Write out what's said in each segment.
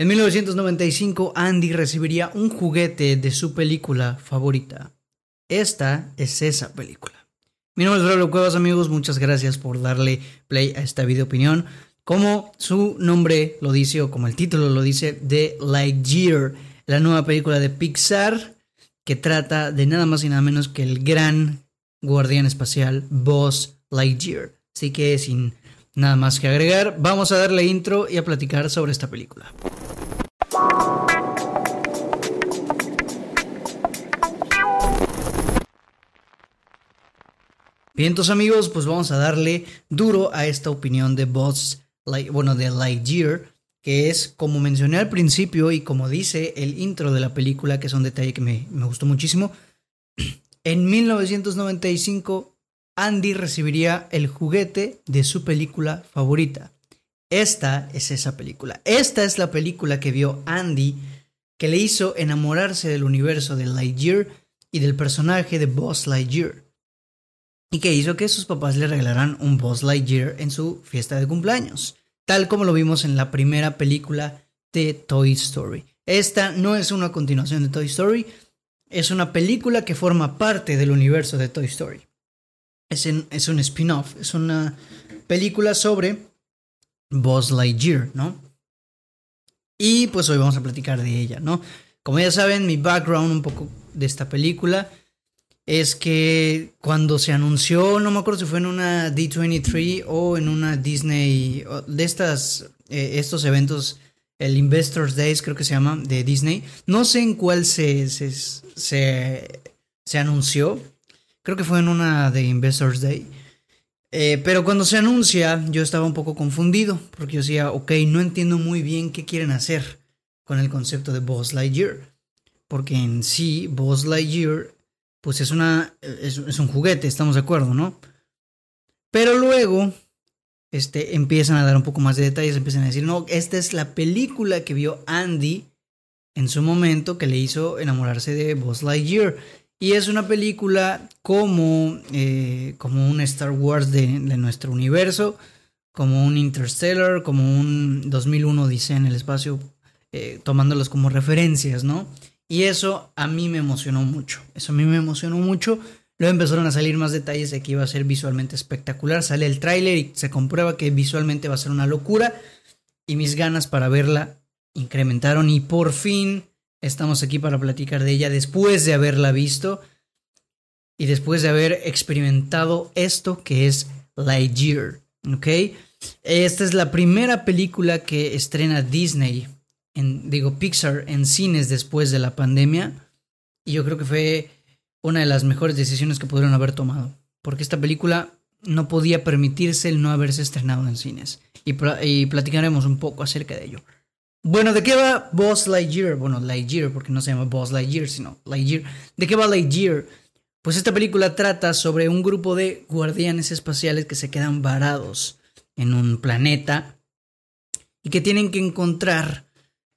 En 1995, Andy recibiría un juguete de su película favorita. Esta es esa película. Mi nombre es Raúl Cuevas, amigos. Muchas gracias por darle play a esta video opinión. Como su nombre lo dice, o como el título lo dice, The Lightyear, la nueva película de Pixar que trata de nada más y nada menos que el gran guardián espacial Buzz Lightyear. Así que sin nada más que agregar, vamos a darle intro y a platicar sobre esta película. Bien, entonces amigos, pues vamos a darle duro a esta opinión de Buzz, bueno, de Lightyear, que es, como mencioné al principio y como dice el intro de la película, que es un detalle que me, me gustó muchísimo, en 1995 Andy recibiría el juguete de su película favorita. Esta es esa película. Esta es la película que vio Andy que le hizo enamorarse del universo de Lightyear y del personaje de Buzz Lightyear y que hizo que sus papás le regalaran un Buzz Lightyear en su fiesta de cumpleaños, tal como lo vimos en la primera película de Toy Story. Esta no es una continuación de Toy Story, es una película que forma parte del universo de Toy Story. Es, es un spin-off, es una película sobre Buzz Lightyear, ¿no? Y pues hoy vamos a platicar de ella, ¿no? Como ya saben, mi background un poco de esta película es que cuando se anunció, no me acuerdo si fue en una D23 o en una Disney, de estas, eh, estos eventos, el Investors Days creo que se llama, de Disney, no sé en cuál se, se, se, anunció, creo que fue en una de Investors Day, eh, pero cuando se anuncia yo estaba un poco confundido, porque yo decía, ok, no entiendo muy bien qué quieren hacer con el concepto de Buzz Lightyear, porque en sí Buzz Lightyear pues es, una, es, un juguete, estamos de acuerdo, ¿no? Pero luego este, empiezan a dar un poco más de detalles, empiezan a decir, no, esta es la película que vio Andy en su momento que le hizo enamorarse de Buzz Lightyear. Y es una película como, eh, como un Star Wars de, nuestro universo, como un Interstellar, como un 2001 Dice en el espacio, eh, tomándolos como referencias, ¿no? Y eso a mí me emocionó mucho. Eso a mí me emocionó mucho. Luego empezaron a salir más detalles de que iba a ser visualmente espectacular. Sale el tráiler y se comprueba que visualmente va a ser una locura. Y mis ganas para verla incrementaron. Y por fin estamos aquí para platicar de ella después de haberla visto. Y después de haber experimentado esto que es Lightyear. ¿Ok? Esta es la primera película que estrena Disney digo, Pixar en cines después de la pandemia. Y yo creo que fue una de las mejores decisiones que pudieron haber tomado. Porque esta película no podía permitirse el no haberse estrenado en cines. Y, y platicaremos un poco acerca de ello. Bueno, ¿de qué va Buzz Lightyear? Bueno, Lightyear, porque no se llama Buzz Lightyear, sino Lightyear. ¿De qué va Lightyear? Pues esta película trata sobre un grupo de guardianes espaciales que se quedan varados en un planeta y que tienen que encontrar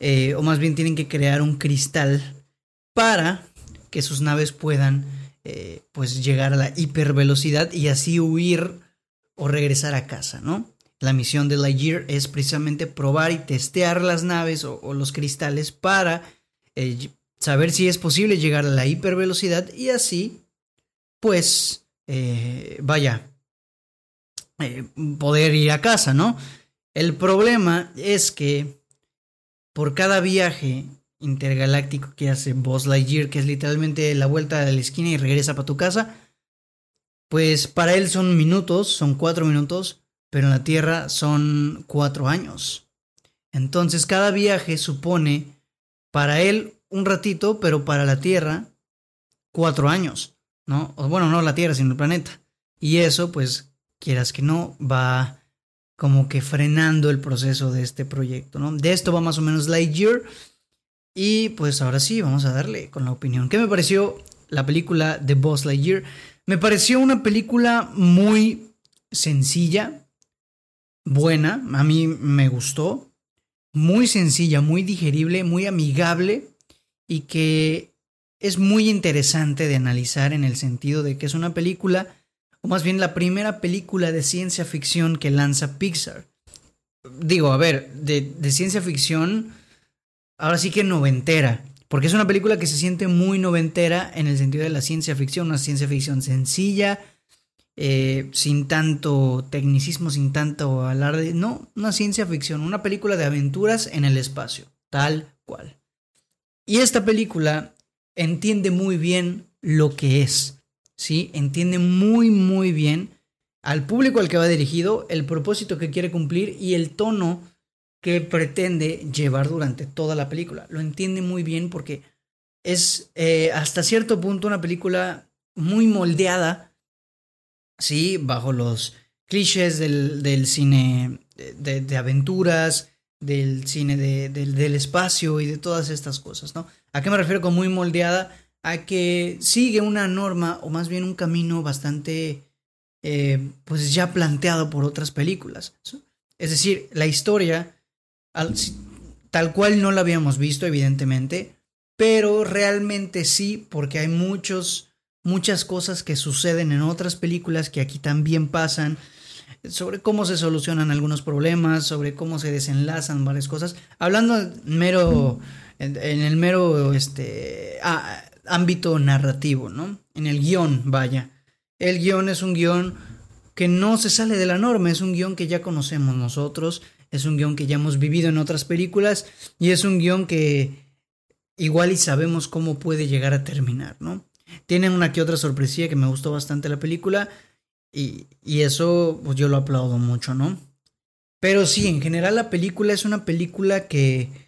eh, o más bien tienen que crear un cristal para que sus naves puedan eh, pues llegar a la hipervelocidad y así huir o regresar a casa, ¿no? La misión de Lightyear es precisamente probar y testear las naves o, los cristales para eh, saber si es posible llegar a la hipervelocidad y así, pues, vaya, poder ir a casa, ¿no? El problema es que por cada viaje intergaláctico que hace Buzz Lightyear, que es literalmente la vuelta de la esquina y regresa para tu casa, pues para él son minutos, son cuatro minutos, pero en la Tierra son cuatro años. Entonces cada viaje supone para él un ratito, pero para la Tierra cuatro años, ¿no? Bueno, no la Tierra, sino el planeta. Y eso, pues, quieras que no, va como que frenando el proceso de este proyecto, ¿no? De esto va más o menos Lightyear. Y pues ahora sí, vamos a darle con la opinión. ¿Qué me pareció la película de Buzz Lightyear? Me pareció una película muy sencilla, buena, a mí me gustó, muy sencilla, muy digerible, muy amigable y que es muy interesante de analizar en el sentido de que es una película o más bien la primera película de ciencia ficción que lanza Pixar. Digo, a ver, de, ciencia ficción ahora sí que noventera, porque es una película que se siente muy noventera en el sentido de la ciencia ficción, una ciencia ficción sencilla, eh, sin tanto tecnicismo, sin tanto alarde, no, una ciencia ficción, una película de aventuras en el espacio, tal cual. Y esta película entiende muy bien lo que es, ¿sí? Entiende muy, muy bien al público al que va dirigido, el propósito que quiere cumplir y el tono que pretende llevar durante toda la película. Lo entiende muy bien porque es eh, hasta cierto punto una película muy moldeada, sí, bajo los clichés del, cine de, aventuras, del cine del espacio y de todas estas cosas, ¿no? ¿A qué me refiero con muy moldeada? A que sigue una norma o más bien un camino bastante, eh, pues ya planteado por otras películas. Es decir, la historia tal cual no la habíamos visto, evidentemente, pero realmente sí, porque hay muchos, muchas cosas que suceden en otras películas que aquí también pasan, sobre cómo se solucionan algunos problemas, sobre cómo se desenlazan varias cosas, hablando mero, en, el mero este, ámbito narrativo, ¿no? En el guion, vaya. El guion es un guion que no se sale de la norma, es un guion que ya conocemos nosotros, es un guion que ya hemos vivido en otras películas y es un guion que igual y sabemos cómo puede llegar a terminar, ¿no? Tiene una que otra sorpresilla que me gustó bastante la película y, y eso pues yo lo aplaudo mucho, ¿no? Pero sí, en general la película es una película que,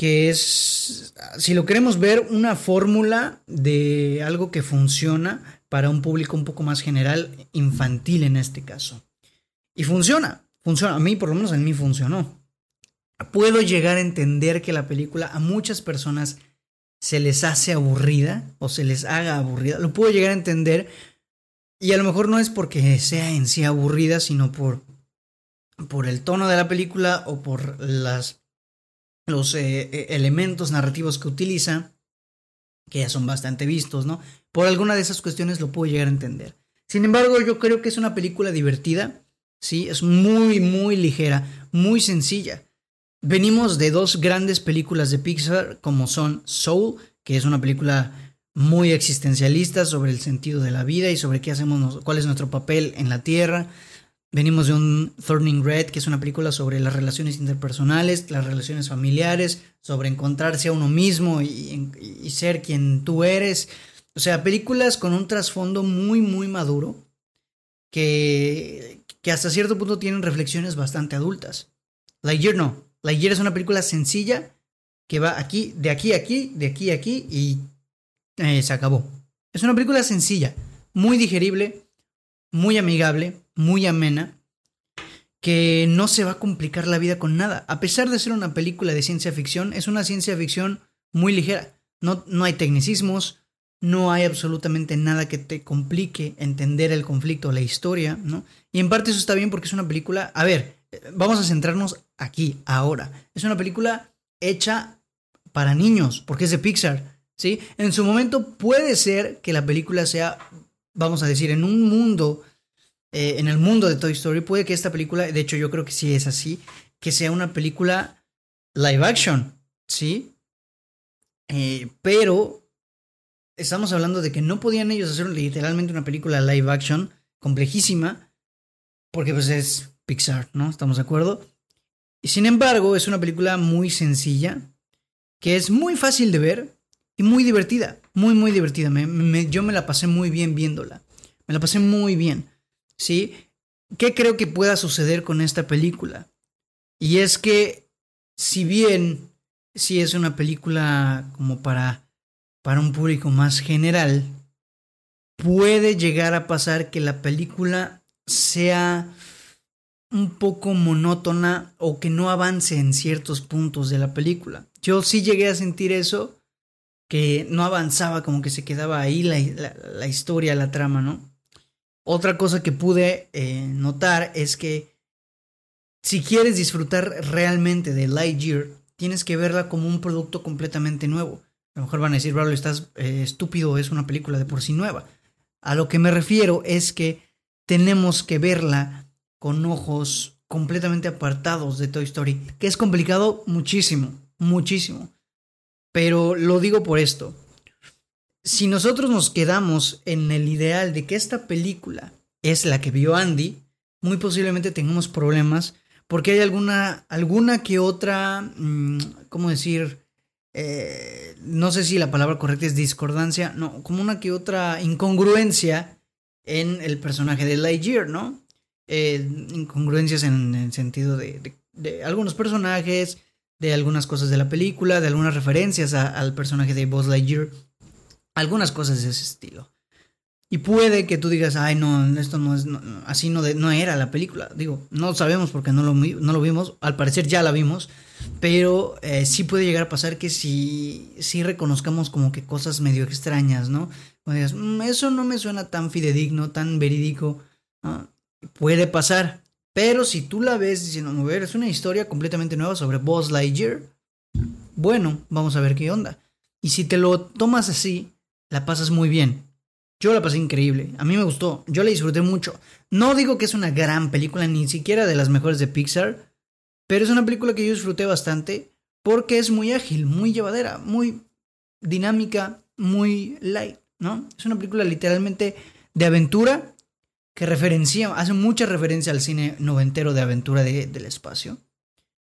que es, si lo queremos ver, una fórmula de algo que funciona para un público un poco más general, infantil en este caso. Y funciona, Funciona, a mí por lo menos a mí funcionó. Puedo llegar a entender que la película a muchas personas se les hace aburrida o se les haga aburrida. Lo puedo llegar a entender y a lo mejor no es porque sea en sí aburrida, sino por, por el tono de la película o por las, los eh, eh, elementos narrativos que utiliza, que ya son bastante vistos, ¿no? Por alguna de esas cuestiones lo puedo llegar a entender. Sin embargo, yo creo que es una película divertida ¿sí? Es muy, muy ligera, muy sencilla. Venimos de dos grandes películas de Pixar como son Soul, que es una película muy existencialista sobre el sentido de la vida y sobre qué hacemos, cuál es nuestro papel en la Tierra. Venimos de un Turning Red, que es una película sobre las relaciones interpersonales, las relaciones familiares, sobre encontrarse a uno mismo y, ser quien tú eres. O sea, películas con un trasfondo muy, muy maduro, que, que hasta cierto punto tienen reflexiones bastante adultas. Lightyear no. Lightyear es una película sencilla que va aquí, de aquí a aquí, de aquí a aquí y eh, se acabó. Es una película sencilla, muy digerible, muy amigable, muy amena, que no se va a complicar la vida con nada. A pesar de ser una película de ciencia ficción, es una ciencia ficción muy ligera. No, no hay tecnicismos, no hay absolutamente nada que te complique entender el conflicto, la historia, ¿no? Y en parte eso está bien porque es una película, a ver, vamos a centrarnos aquí, ahora. Es una película hecha para niños, porque es de Pixar, ¿sí? En su momento puede ser que la película sea, vamos a decir, en un mundo, eh, en el mundo de Toy Story, puede que esta película, de hecho yo creo que sí es así, que sea una película live action, ¿sí? Eh, pero estamos hablando de que no podían ellos hacer literalmente una película live action complejísima, porque pues es Pixar, ¿no? ¿Estamos de acuerdo? Y sin embargo, es una película muy sencilla, que es muy fácil de ver y muy divertida, muy, muy divertida. yo me la pasé muy bien viéndola, me la pasé muy bien, ¿sí? ¿Qué creo que pueda suceder con esta película? Y es que, si bien, si es una película como para para un público más general, puede llegar a pasar que la película sea un poco monótona o que no avance en ciertos puntos de la película. Yo sí llegué a sentir eso, que no avanzaba, como que se quedaba ahí la, historia, la trama, ¿no? Otra cosa que pude eh, notar es que si quieres disfrutar realmente de Lightyear, tienes que verla como un producto completamente nuevo. A lo mejor van a decir, Braulio, estás eh, estúpido, es una película de por sí nueva. A lo que me refiero es que tenemos que verla con ojos completamente apartados de Toy Story, que es complicado muchísimo, muchísimo. Pero lo digo por esto. Si nosotros nos quedamos en el ideal de que esta película es la que vio Andy, muy posiblemente tengamos problemas porque hay alguna, alguna que otra, mm, ¿cómo decir? Eh, no sé si la palabra correcta es discordancia, no, como una que otra incongruencia en el personaje de Lightyear, ¿no? Eh, incongruencias en el sentido de, algunos personajes, de algunas cosas de la película, de algunas referencias al personaje de Buzz Lightyear, algunas cosas de ese estilo. Y puede que tú digas, ay, no, esto no es, así no, no era la película. Digo, no sabemos porque no lo, no lo vimos, al parecer ya la vimos, pero eh, sí puede llegar a pasar que si sí, reconozcamos como que cosas medio extrañas, ¿no? Cuando digas, mm, eso no me suena tan fidedigno, tan verídico, puede pasar. Pero si tú la ves diciendo, a ver, es una historia completamente nueva sobre Buzz Lightyear, bueno, vamos a ver qué onda. Y si te lo tomas así, la pasas muy bien yo la pasé increíble. A mí me gustó. Yo la disfruté mucho. No digo que es una gran película, ni siquiera de las mejores de Pixar. Pero es una película que yo disfruté bastante. Porque es muy ágil, muy llevadera, muy dinámica, muy light, ¿no? Es una película literalmente de aventura que referencia, hace mucha referencia al cine noventero de aventura del espacio.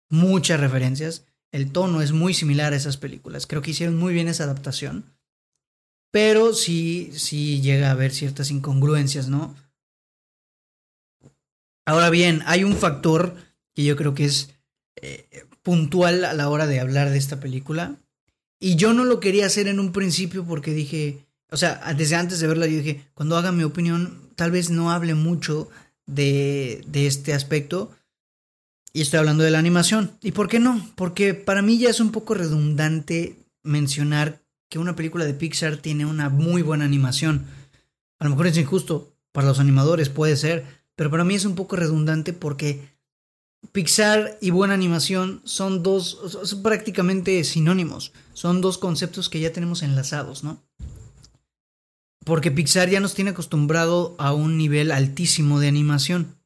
Muchas referencias. El tono es muy similar a esas películas. Creo que hicieron muy bien esa adaptación pero sí, sí llega a haber ciertas incongruencias, ¿no? Ahora bien, hay un factor que yo creo que es eh, puntual a la hora de hablar de esta película. Y yo no lo quería hacer en un principio porque dije, o sea, desde antes de verla yo dije, cuando haga mi opinión, tal vez no hable mucho de, de este aspecto. Y estoy hablando de la animación. ¿Y por qué no? Porque para mí ya es un poco redundante mencionar que una película de Pixar tiene una muy buena animación. A lo mejor es injusto para los animadores, puede ser, pero para mí es un poco redundante porque Pixar y buena animación son dos, son prácticamente sinónimos, son dos conceptos que ya tenemos enlazados, ¿no? Porque Pixar ya nos tiene acostumbrado a un nivel altísimo de animación.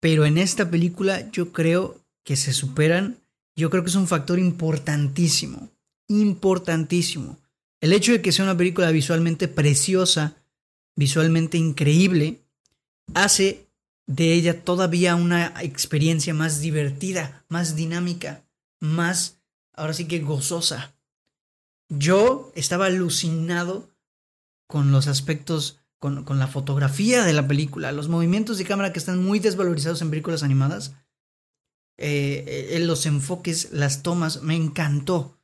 Pero en esta película yo creo que se superan, yo creo que es un factor importantísimo importantísimo. El hecho de que sea una película visualmente preciosa, visualmente increíble, hace de ella todavía una experiencia más divertida, más dinámica, más, ahora sí que gozosa. Yo estaba alucinado con los aspectos, con, la fotografía de la película, los movimientos de cámara que están muy desvalorizados en películas animadas, eh, eh, los enfoques, las tomas, me encantó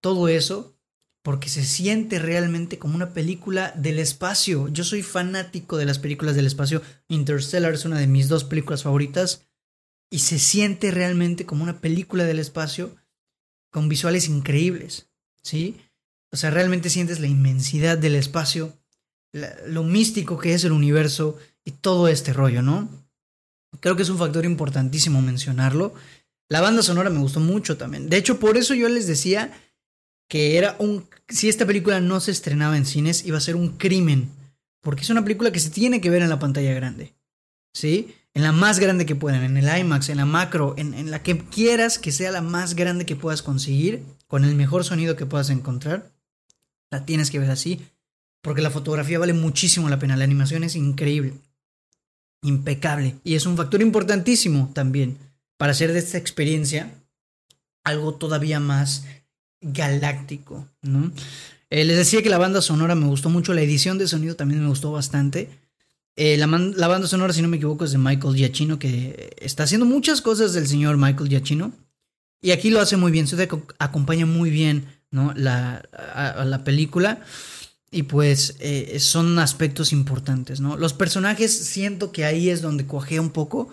todo eso porque se siente realmente como una película del espacio. Yo soy fanático de las películas del espacio. Interstellar es una de mis dos películas favoritas y se siente realmente como una película del espacio con visuales increíbles, ¿sí? O sea, realmente sientes la inmensidad del espacio, lo místico que es el universo y todo este rollo, ¿no? Creo que es un factor importantísimo mencionarlo. La banda sonora me gustó mucho también. De hecho, por eso yo les decía que era un... Si esta película no se estrenaba en cines, iba a ser un crimen. Porque es una película que se tiene que ver en la pantalla grande. ¿Sí? En la más grande que puedan, en el IMAX, en la macro, en, en la que quieras que sea la más grande que puedas conseguir, con el mejor sonido que puedas encontrar. La tienes que ver así. Porque la fotografía vale muchísimo la pena. La animación es increíble. Impecable. Y es un factor importantísimo también para hacer de esta experiencia algo todavía más galáctico, ¿no? Eh, les decía que la banda sonora me gustó mucho, la edición de sonido también me gustó bastante. Eh, la, banda sonora, si no me equivoco, es de Michael Giacchino, que está haciendo muchas cosas del señor Michael Giacchino. Y aquí lo hace muy bien, se acompaña muy bien ¿no? la, a, la película. Y pues eh, son aspectos importantes, ¿no? Los personajes siento que ahí es donde cojea un poco.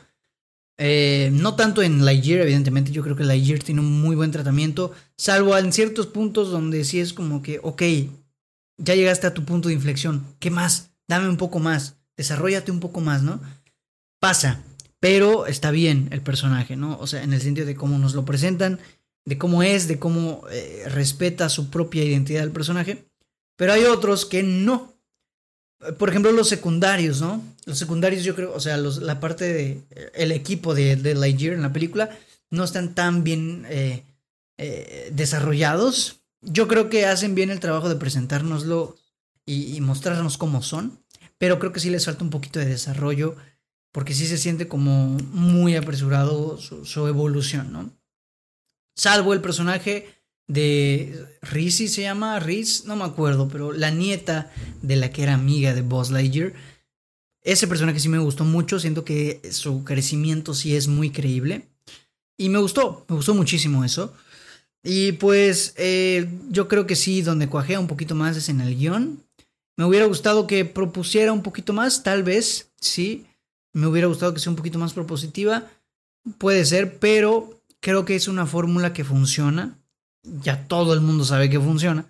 Eh, no tanto en Lightyear, evidentemente, yo creo que Lightyear tiene un muy buen tratamiento, salvo en ciertos puntos donde sí es como que, ok, ya llegaste a tu punto de inflexión, ¿qué más? Dame un poco más, desarrollate un poco más, ¿no? Pasa, pero está bien el personaje, ¿no? O sea, en el sentido de cómo nos lo presentan, de cómo es, de cómo eh, respeta su propia identidad del personaje, pero hay otros que no, por ejemplo, los secundarios, ¿no? Los secundarios, yo creo, o sea, la parte de. El equipo de, de Lightyear en la película no están tan bien. Eh, eh, desarrollados. Yo creo que hacen bien el trabajo de presentárnoslo y, mostrarnos cómo son, pero creo que sí les falta un poquito de desarrollo porque sí se siente como muy apresurado su, evolución, ¿no? Salvo el personaje de Rizzy se llama Riz, no me acuerdo, pero la nieta de la que era amiga de Buzz Lightyear. Ese personaje sí me gustó mucho, siento que su crecimiento sí es muy creíble. Y me gustó, me gustó muchísimo eso. Y pues eh, yo creo que sí, donde cuajea un poquito más es en el guion. Me hubiera gustado que propusiera un poquito más, tal vez, sí. Me hubiera gustado que sea un poquito más propositiva. Puede ser, pero creo que es una fórmula que funciona. Ya todo el mundo sabe que funciona.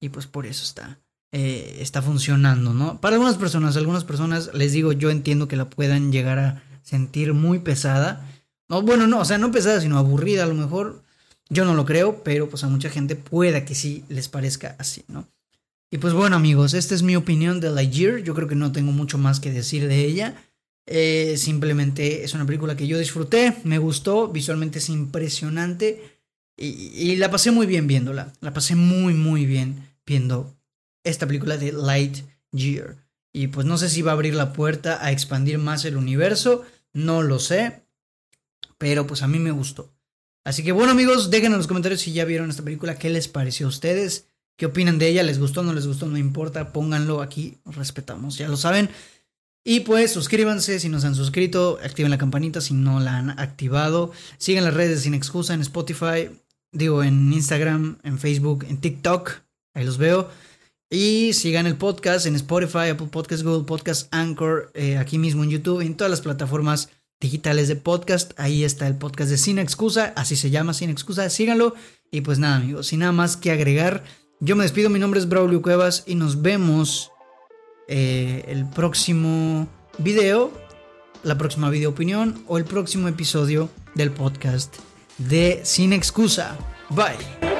Y pues por eso está, eh, está funcionando, ¿no? Para algunas personas, algunas personas, les digo, yo entiendo que la puedan llegar a sentir muy pesada. No, bueno, no, o sea, no pesada, sino aburrida a lo mejor. Yo no lo creo, pero pues a mucha gente pueda que sí les parezca así, ¿no? Y pues bueno amigos, esta es mi opinión de Lightyear, yo creo que no tengo mucho más que decir de ella. Eh, simplemente es una película que yo disfruté, me gustó, visualmente es impresionante y, la pasé muy bien viéndola. La pasé muy muy bien viendo esta película de Lightyear. Y pues no sé si va a abrir la puerta a expandir más el universo, no lo sé, pero pues a mí me gustó. Así que bueno amigos, dejen en los comentarios si ya vieron esta película, qué les pareció a ustedes, qué opinan de ella, les gustó, no les gustó, no importa, pónganlo aquí, respetamos, ya lo saben. Y pues suscríbanse si no se han suscrito, activen la campanita si no la han activado, sigan las redes sin excusa en Spotify, digo en Instagram, en Facebook, en TikTok, ahí los veo. Y sigan el podcast en Spotify, Apple Podcast, Google Podcast, Anchor, eh, aquí mismo en YouTube, en todas las plataformas digitales de podcast. Ahí está el podcast de Sin Excusa, así se llama Sin Excusa, síganlo. Y pues nada, amigos, sin nada más que agregar, yo me despido. Mi nombre es Braulio Cuevas y nos vemos eh, el próximo video, la próxima video opinión o el próximo episodio del podcast de Sin Excusa. Bye.